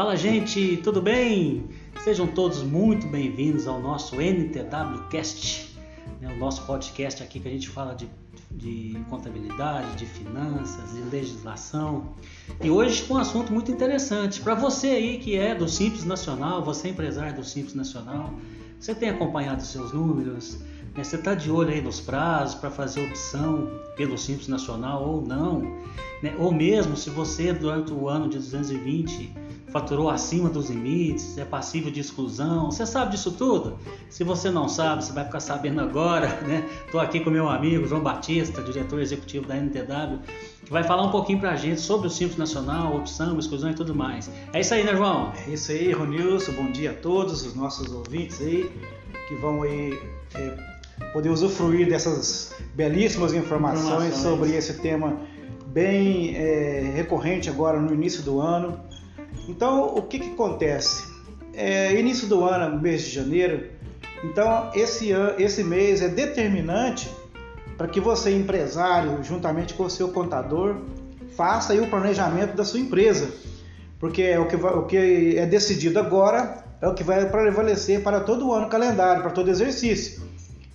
Fala gente, tudo bem? Sejam todos muito bem-vindos ao nosso NTWcast, né, o nosso podcast aqui que a gente fala de, de contabilidade, de finanças, de legislação. E hoje com um assunto muito interessante. Para você aí que é do Simples Nacional, você é empresário do Simples Nacional, você tem acompanhado seus números, né, você está de olho aí nos prazos para fazer opção pelo Simples Nacional ou não, né, ou mesmo se você durante o ano de 220 faturou acima dos limites, é passível de exclusão. Você sabe disso tudo? Se você não sabe, você vai ficar sabendo agora, né? Estou aqui com meu amigo João Batista, diretor executivo da NTW, que vai falar um pouquinho para a gente sobre o Simples Nacional, opção, exclusão e tudo mais. É isso aí, né, João? É isso aí, Ronilson. Bom dia a todos os nossos ouvintes aí que vão aí é, poder usufruir dessas belíssimas informações, informações. sobre esse tema bem é, recorrente agora no início do ano então, o que, que acontece? É, início do ano, mês de janeiro, então esse, esse mês é determinante para que você, empresário, juntamente com o seu contador, faça o planejamento da sua empresa, porque é o que, vai, o que é decidido agora é o que vai prevalecer para todo o ano calendário, para todo exercício.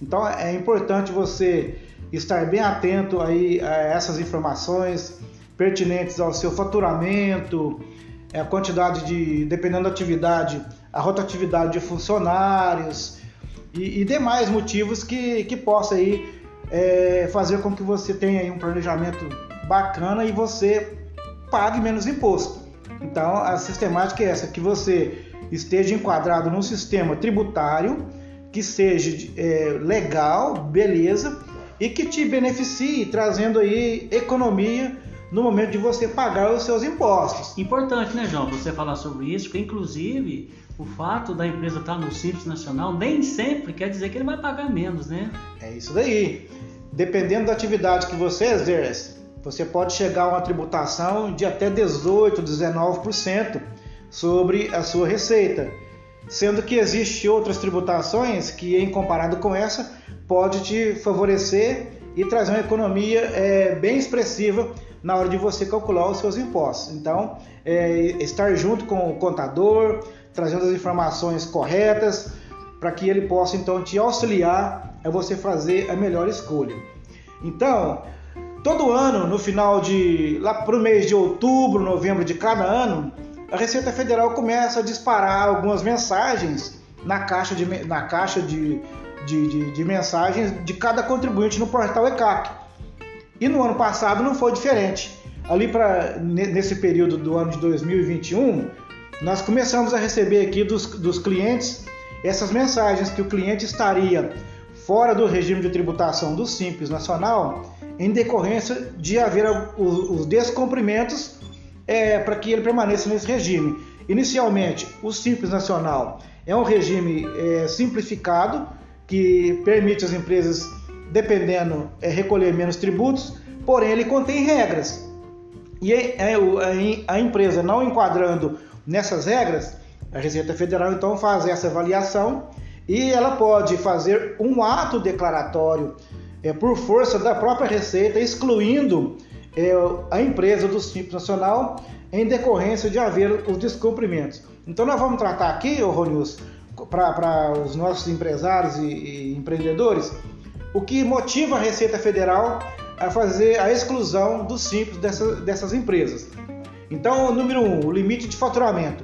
Então é importante você estar bem atento aí a essas informações pertinentes ao seu faturamento, a quantidade de, dependendo da atividade, a rotatividade de funcionários e, e demais motivos que, que possa aí é, fazer com que você tenha aí um planejamento bacana e você pague menos imposto. Então a sistemática é essa, que você esteja enquadrado num sistema tributário que seja é, legal, beleza, e que te beneficie, trazendo aí economia no momento de você pagar os seus impostos. Importante, né, João, você falar sobre isso, porque inclusive o fato da empresa estar no Simples Nacional nem sempre quer dizer que ele vai pagar menos, né? É isso daí. Dependendo da atividade que você exerce, você pode chegar a uma tributação de até 18, 19% sobre a sua receita. Sendo que existem outras tributações que, em comparado com essa, pode te favorecer e trazer uma economia é, bem expressiva na hora de você calcular os seus impostos. Então, é, estar junto com o contador, trazendo as informações corretas, para que ele possa então te auxiliar a você fazer a melhor escolha. Então, todo ano, no final de lá para o mês de outubro, novembro de cada ano, a Receita Federal começa a disparar algumas mensagens na caixa de, na caixa de, de, de, de mensagens de cada contribuinte no portal ECAC. E no ano passado não foi diferente. Ali para nesse período do ano de 2021, nós começamos a receber aqui dos, dos clientes essas mensagens que o cliente estaria fora do regime de tributação do Simples Nacional em decorrência de haver os, os descumprimentos é, para que ele permaneça nesse regime. Inicialmente, o Simples Nacional é um regime é, simplificado que permite às empresas dependendo, é, recolher menos tributos, porém ele contém regras. E a empresa não enquadrando nessas regras, a Receita Federal então faz essa avaliação e ela pode fazer um ato declaratório é, por força da própria Receita, excluindo é, a empresa do Simples Nacional em decorrência de haver os descumprimentos. Então nós vamos tratar aqui, Ronius, para os nossos empresários e, e empreendedores, o que motiva a Receita Federal a fazer a exclusão do simples dessa, dessas empresas. Então, número um, o limite de faturamento.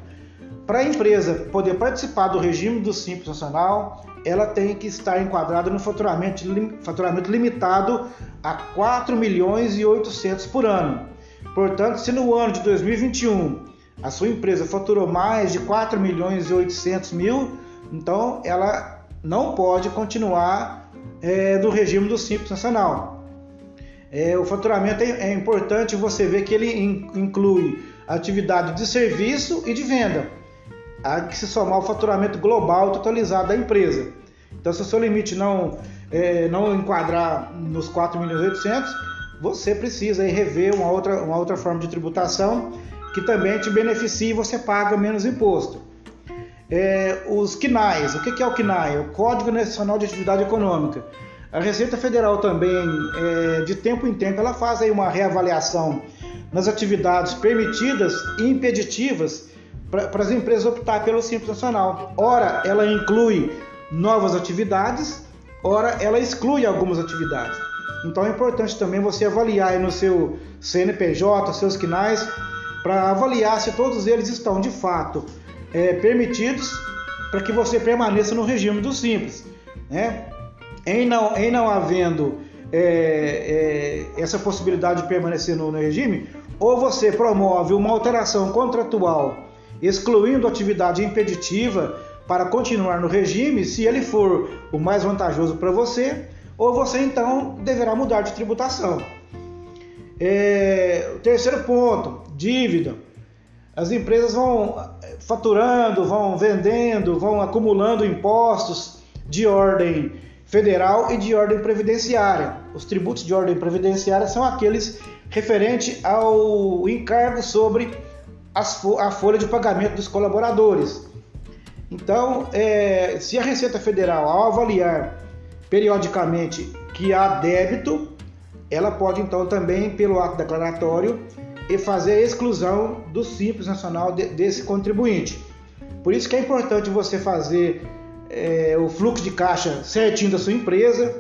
Para a empresa poder participar do regime do Simples Nacional, ela tem que estar enquadrada no faturamento, faturamento limitado a 4 milhões e 800 por ano. Portanto, se no ano de 2021 a sua empresa faturou mais de 4 milhões e 800 mil, então ela não pode continuar é, do regime do Simples Nacional. É, o faturamento é, é, importante você ver que ele in, inclui atividade de serviço e de venda, a que se somar o faturamento global totalizado da empresa. Então, se o seu limite não, é, não enquadrar nos 4 milhões e 800, você precisa rever uma outra, uma outra forma de tributação que também te beneficie e você paga menos imposto é, os CNAEs. O que é o CNAE? O Código Nacional de Atividade Econômica. A Receita Federal também, é, de tempo em tempo, ela faz aí uma reavaliação nas atividades permitidas e impeditivas para as empresas optar pelo Simples Nacional. Ora, ela inclui novas atividades, ora, ela exclui algumas atividades. Então é importante também você avaliar no seu CNPJ, seus quinais, para avaliar se todos eles estão de fato é, permitidos para que você permaneça no regime do Simples. Né? Em, não, em não havendo é, é, essa possibilidade de permanecer no, no regime, ou você promove uma alteração contratual excluindo atividade impeditiva para continuar no regime, se ele for o mais vantajoso para você, ou você então deverá mudar de tributação. É, terceiro ponto, dívida. As empresas vão faturando, vão vendendo, vão acumulando impostos de ordem federal e de ordem previdenciária. Os tributos de ordem previdenciária são aqueles referentes ao encargo sobre a folha de pagamento dos colaboradores. Então, é, se a Receita Federal, ao avaliar periodicamente que há débito, ela pode então também, pelo ato declaratório, fazer a exclusão do Simples Nacional de, desse contribuinte. Por isso que é importante você fazer é, o fluxo de caixa certinho da sua empresa,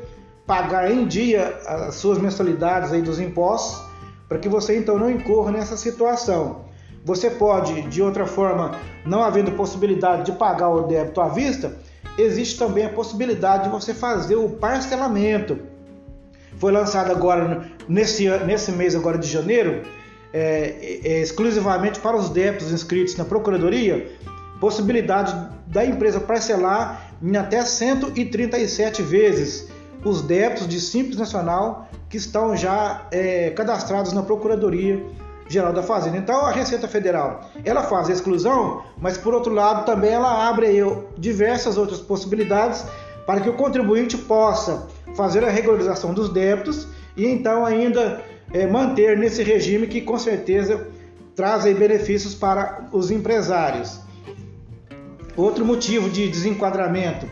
pagar em dia as suas mensalidades aí dos impostos, para que você então não incorra nessa situação. Você pode, de outra forma, não havendo possibilidade de pagar o débito à vista, existe também a possibilidade de você fazer o parcelamento. Foi lançado agora nesse, nesse mês agora de janeiro, é, é, exclusivamente para os débitos inscritos na Procuradoria, possibilidade da empresa parcelar em até 137 vezes os débitos de Simples Nacional que estão já é, cadastrados na Procuradoria Geral da Fazenda. Então a Receita Federal ela faz a exclusão, mas por outro lado também ela abre diversas outras possibilidades para que o contribuinte possa fazer a regularização dos débitos e então ainda é, manter nesse regime que com certeza traz benefícios para os empresários. Outro motivo de desenquadramento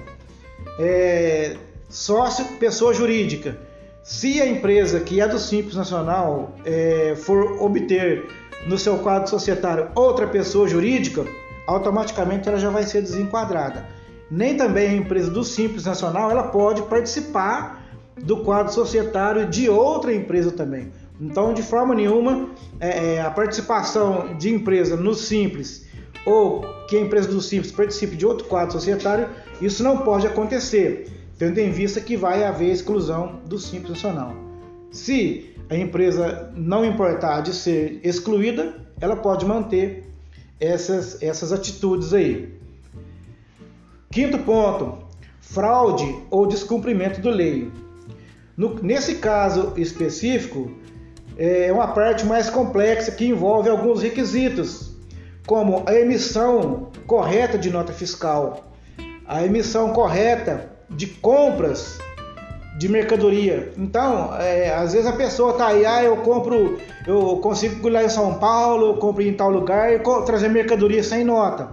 é sócio pessoa jurídica. Se a empresa que é do Simples Nacional é, for obter no seu quadro societário outra pessoa jurídica, automaticamente ela já vai ser desenquadrada. Nem também a empresa do Simples Nacional ela pode participar do quadro societário de outra empresa também. Então, de forma nenhuma, é, é a participação de empresa no Simples ou que a empresa do Simples participe de outro quadro societário, isso não pode acontecer tendo em vista que vai haver exclusão do Simples Nacional. Se a empresa não importar de ser excluída, ela pode manter essas, essas atitudes aí. Quinto ponto: fraude ou descumprimento do lei. No, nesse caso específico, é uma parte mais complexa que envolve alguns requisitos, como a emissão correta de nota fiscal, a emissão correta de compras de mercadoria. Então, é, às vezes a pessoa tá aí, ah, eu compro, eu consigo ir lá em São Paulo, eu compro em tal lugar e trazer mercadoria sem nota.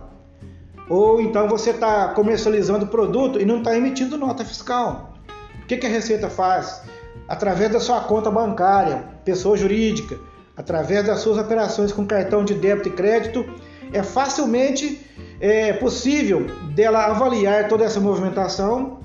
Ou então você está comercializando produto e não está emitindo nota fiscal. O que, que a Receita faz? Através da sua conta bancária, pessoa jurídica, através das suas operações com cartão de débito e crédito, é facilmente é, possível dela avaliar toda essa movimentação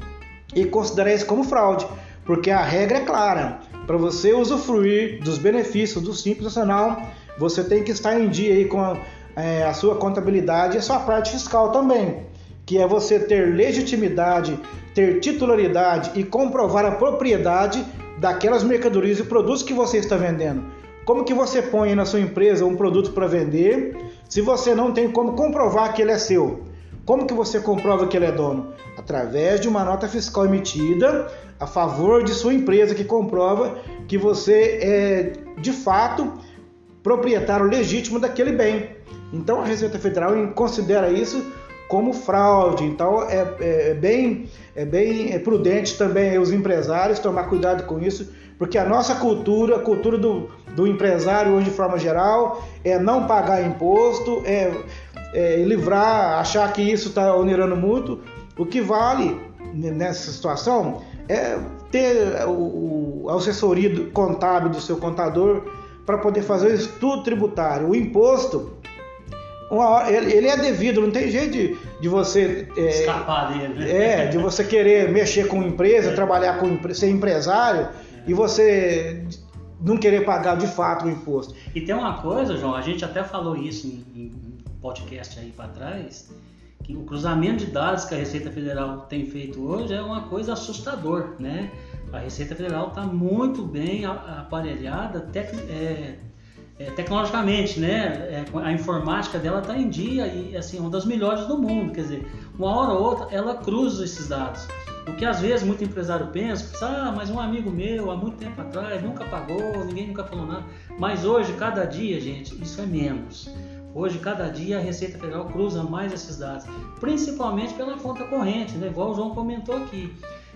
e considerar isso como fraude, porque a regra é clara. Para você usufruir dos benefícios do Simples Nacional, você tem que estar em dia aí com a, é, a sua contabilidade e a sua parte fiscal também, que é você ter legitimidade, ter titularidade e comprovar a propriedade daquelas mercadorias e produtos que você está vendendo. Como que você põe na sua empresa um produto para vender se você não tem como comprovar que ele é seu? Como que você comprova que ele é dono? Através de uma nota fiscal emitida a favor de sua empresa que comprova que você é de fato proprietário legítimo daquele bem. Então a Receita Federal considera isso como fraude. Então é, é bem, é bem prudente também os empresários tomar cuidado com isso, porque a nossa cultura, a cultura do, do empresário hoje de forma geral, é não pagar imposto, é é, livrar, achar que isso está onerando muito. O que vale nessa situação é ter o, o assessoria contábil do seu contador para poder fazer o estudo tributário. O imposto, uma hora, ele, ele é devido, não tem jeito de, de você. É, Escapar dele, né? É, de você querer mexer com empresa, é. trabalhar com ser empresário é. e você não querer pagar de fato o imposto. E tem uma coisa, João, a gente até falou isso em, em podcast aí para trás, que o cruzamento de dados que a Receita Federal tem feito hoje é uma coisa assustador, né? A Receita Federal está muito bem aparelhada, tec, é, é, tecnologicamente, né? É, a informática dela está em dia e assim uma das melhores do mundo. Quer dizer, uma hora ou outra ela cruza esses dados. O que às vezes muito empresário pensa, ah, mas um amigo meu há muito tempo atrás nunca pagou, ninguém nunca falou nada. Mas hoje, cada dia, gente, isso é menos. Hoje, cada dia, a Receita Federal cruza mais esses dados, principalmente pela conta corrente, né? igual o João comentou aqui.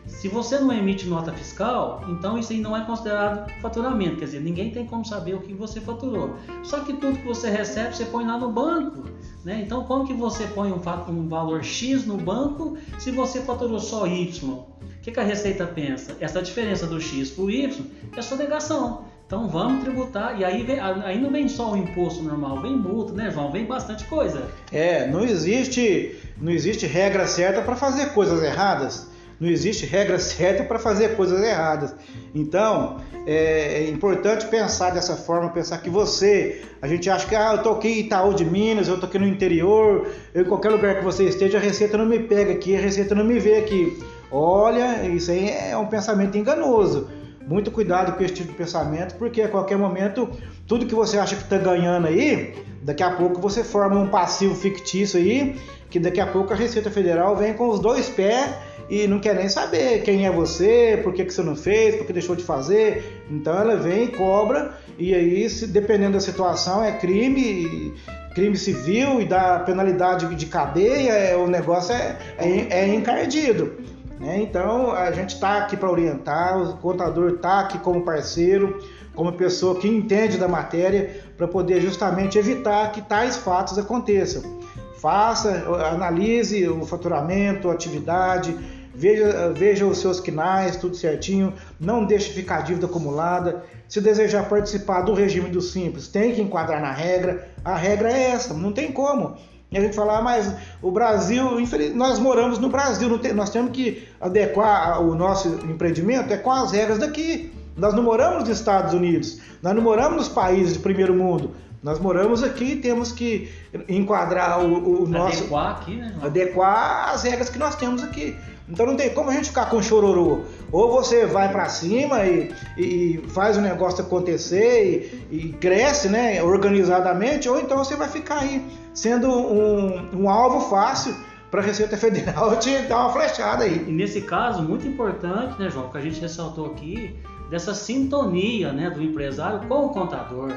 Se você não emite nota fiscal, então isso aí não é considerado faturamento, quer dizer, ninguém tem como saber o que você faturou. Só que tudo que você recebe, você põe lá no banco. Né? Então, como que você põe um, um valor X no banco se você faturou só Y? O que, que a Receita pensa? Essa diferença do X para o Y é sonegação. Então vamos tributar, e aí, vem, aí não vem só o imposto normal, vem multa, né, João? Vem bastante coisa. É, não existe, não existe regra certa para fazer coisas erradas. Não existe regra certa para fazer coisas erradas. Então, é, é, importante pensar dessa forma, pensar que você, a gente acha que ah, eu tô aqui em Itaú de Minas, eu tô aqui no interior, eu, em qualquer lugar que você esteja, a receita não me pega aqui, a receita não me vê aqui. Olha, isso aí é um pensamento enganoso. Muito cuidado com esse tipo de pensamento, porque a qualquer momento, tudo que você acha que está ganhando aí, daqui a pouco você forma um passivo fictício aí, que daqui a pouco a Receita Federal vem com os dois pés e não quer nem saber quem é você, por que, que você não fez, por que deixou de fazer. Então ela vem e cobra, e aí, se, dependendo da situação, é crime, crime civil e dá penalidade de cadeia, é, o negócio é, é, é encardido. Né? Então a gente está aqui para orientar, o contador está aqui como parceiro, como pessoa que entende da matéria, para poder justamente evitar que tais fatos aconteçam. Faça, analise o faturamento, a atividade, veja, veja os seus quinais, tudo certinho, não deixe ficar dívida acumulada. Se desejar participar do regime do Simples, tem que enquadrar na regra. A regra é essa, não tem como. E a gente fala, ah, mas o Brasil, nós moramos no Brasil, tem, nós temos que adequar o nosso empreendimento é com as regras daqui. Nós não moramos nos Estados Unidos, nós não moramos nos países de primeiro mundo. Nós moramos aqui e temos que enquadrar o, o nosso. Adequar aqui, né? Adequar as regras que nós temos aqui. Então não tem como a gente ficar com chororô. Ou você vai para cima e, e, faz o negócio acontecer e, e, cresce né, organizadamente, ou então você vai ficar aí sendo um, um alvo fácil para a Receita Federal te dar uma flechada aí. E nesse caso, muito importante, né, João, que a gente ressaltou aqui, dessa sintonia né, do empresário com o contador.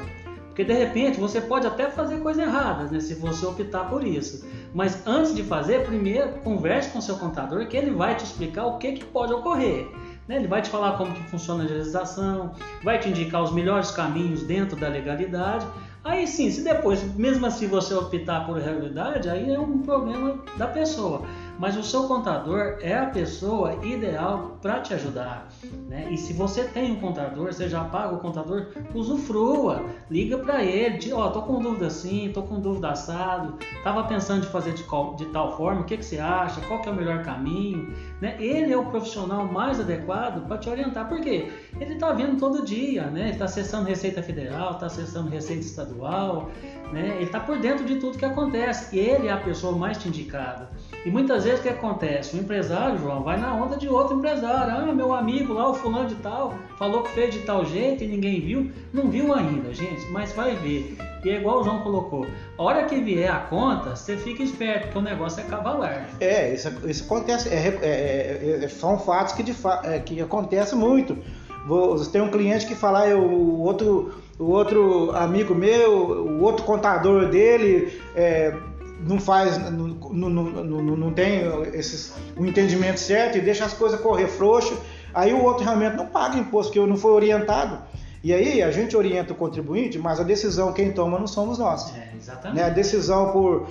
Porque de repente você pode até fazer coisas erradas, né, se você optar por isso. Mas antes de fazer, primeiro converse com o seu contador que ele vai te explicar o que, que pode ocorrer. Né? Ele vai te falar como que funciona a legislação, vai te indicar os melhores caminhos dentro da legalidade. Aí sim, se depois, mesmo assim, você optar por realidade, aí é um problema da pessoa mas o seu contador é a pessoa ideal para te ajudar. Né? E se você tem um contador, você já paga o contador, usufrua, liga para ele, ó, oh, tô com dúvida assim, tô com dúvida assado, tava pensando de fazer de, de tal forma, o que, que você acha, qual que é o melhor caminho, né? Ele é o profissional mais adequado para te orientar, por quê? Ele está vendo todo dia, né? Ele está acessando Receita Federal, está acessando Receita Estadual, né? Ele está por dentro de tudo que acontece, e ele é a pessoa mais indicada. E muitas vezes o que acontece? O empresário, João, vai na onda de outro empresário. Ah, meu amigo lá, o fulano de tal, falou que fez de tal jeito e ninguém viu. Não viu ainda, gente, mas vai ver. E é igual o João colocou. A hora que vier a conta, você fica esperto, porque o negócio é cavalar. É, isso, isso acontece. É, é, é, é são fatos que, de fa é, que acontecem muito. Você tem um cliente que fala, ah, o outro, o outro amigo meu, o outro contador dele é, não faz, não, não, não, não tem esses, o entendimento certo e deixa as coisas correr frouxo, aí o outro realmente não paga imposto, que não foi orientado. E aí a gente orienta o contribuinte, mas a decisão quem toma não somos nós. É, exatamente. Né? A decisão por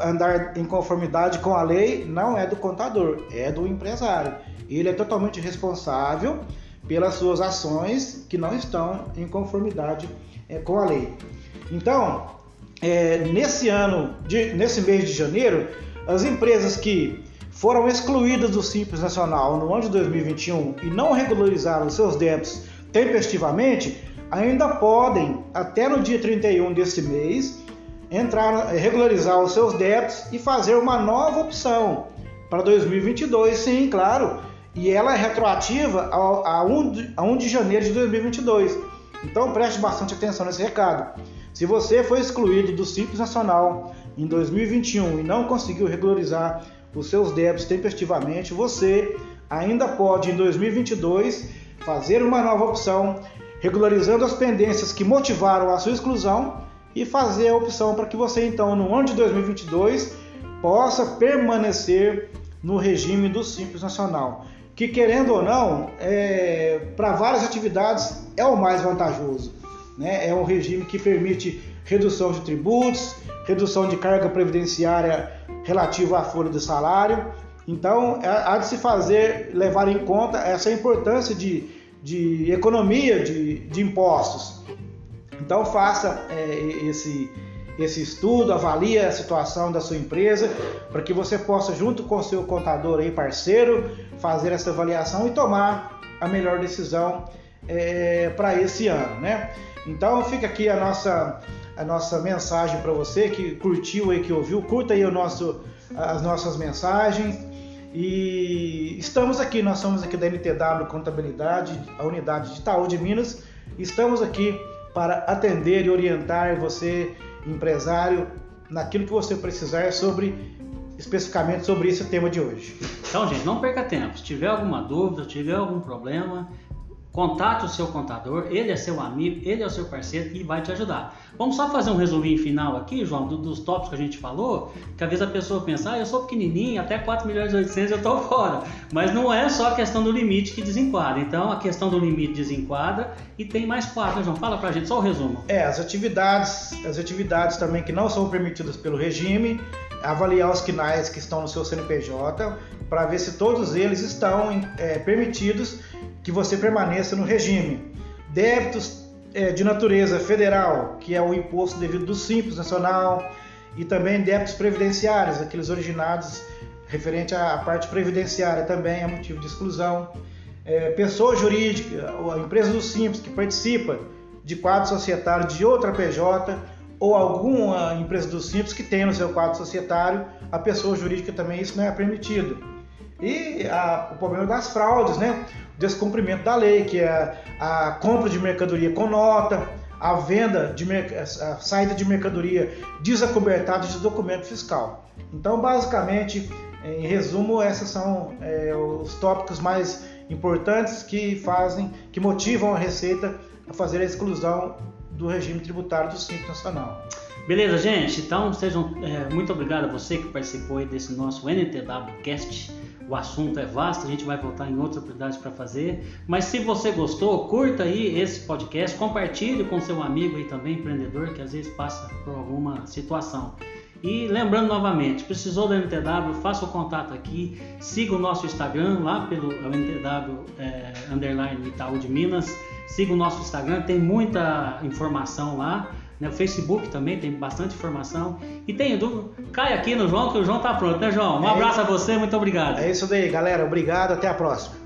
andar em conformidade com a lei não é do contador, é do empresário. Ele é totalmente responsável pelas suas ações que não estão em conformidade é, com a lei. Então, é, nesse ano, de, nesse mês de janeiro, as empresas que foram excluídas do Simples Nacional no ano de 2021 e não regularizaram seus débitos tempestivamente, ainda podem, até no dia 31 desse mês, entrar, regularizar os seus débitos e fazer uma nova opção para 2022, sim, claro. E ela é retroativa a, 1 de, a 1 de janeiro de 2022. Então preste bastante atenção nesse recado. Se você foi excluído do Simples Nacional em 2021 e não conseguiu regularizar os seus débitos tempestivamente, você ainda pode em 2022 fazer uma nova opção, regularizando as pendências que motivaram a sua exclusão e fazer a opção para que você então no ano de 2022 possa permanecer no regime do Simples Nacional, que querendo ou não, é, para várias atividades é o mais vantajoso. Né? É um regime que permite redução de tributos, redução de carga previdenciária relativa à folha do salário. Então, é, há de se fazer, levar em conta essa importância de, de economia de, de impostos. Então, faça é, esse, esse estudo, avalie a situação da sua empresa, para que você possa, junto com o seu contador aí, parceiro, fazer essa avaliação e tomar a melhor decisão é, para esse ano, né? Então fica aqui a nossa, a nossa mensagem para você que curtiu aí, que ouviu, curta aí o nosso, as nossas mensagens. E estamos aqui, nós somos aqui da NTW Contabilidade, a unidade de Itaú de Minas. Estamos aqui para atender e orientar você, empresário, naquilo que você precisar sobre especificamente sobre esse tema de hoje. Então, gente, não perca tempo. Se tiver alguma dúvida, tiver algum problema, Contate o seu contador, ele é seu amigo, ele é o seu parceiro e vai te ajudar. Vamos só fazer um resuminho final aqui, João, do, dos tópicos que a gente falou, que às vezes a pessoa pensa, ah, eu sou pequenininho, até 4 milhões e 800 eu estou fora. Mas não é só a questão do limite que desenquadra. Então, a questão do limite desenquadra e tem mais quatro, né, João? Fala pra gente só o resumo. É, as atividades, as atividades também que não são permitidas pelo regime, avaliar os quinais que estão no seu CNPJ, para ver se todos eles estão é, permitidos que você permaneça no regime. Débitos é, de natureza federal, que é o imposto devido do Simples Nacional, e também débitos previdenciários, aqueles originados referente à parte previdenciária também é motivo de exclusão. É, pessoa jurídica, a empresa do Simples que participa de quadro societário de outra PJ ou alguma empresa do Simples que tenha no seu quadro societário, a pessoa jurídica também isso não é permitido. E a, o problema das fraudes, né? descumprimento da lei, que é a compra de mercadoria com nota, a venda de a saída de mercadoria desacobertada de documento fiscal. Então, basicamente, em resumo, esses são é, os tópicos mais importantes que fazem, que motivam a Receita a fazer a exclusão do regime tributário do Simples Nacional. Beleza, gente? Então, sejam é, muito obrigado a você que participou desse nosso NTW Cast. O assunto é vasto, a gente vai voltar em outras oportunidades para fazer. Mas se você gostou, curta aí esse podcast, compartilhe com seu amigo aí também, empreendedor, que às vezes passa por alguma situação. E lembrando novamente, precisou da NTW, faça o contato aqui, siga o nosso Instagram lá pelo NTW é, underline Itaú de Minas, siga o nosso Instagram, tem muita informação lá. Né? O Facebook também tem bastante informação. E tem dúvida, cai aqui no João, que o João tá pronto, né, João? Um é abraço a você, muito obrigado. É isso daí, galera. Obrigado, até a próxima.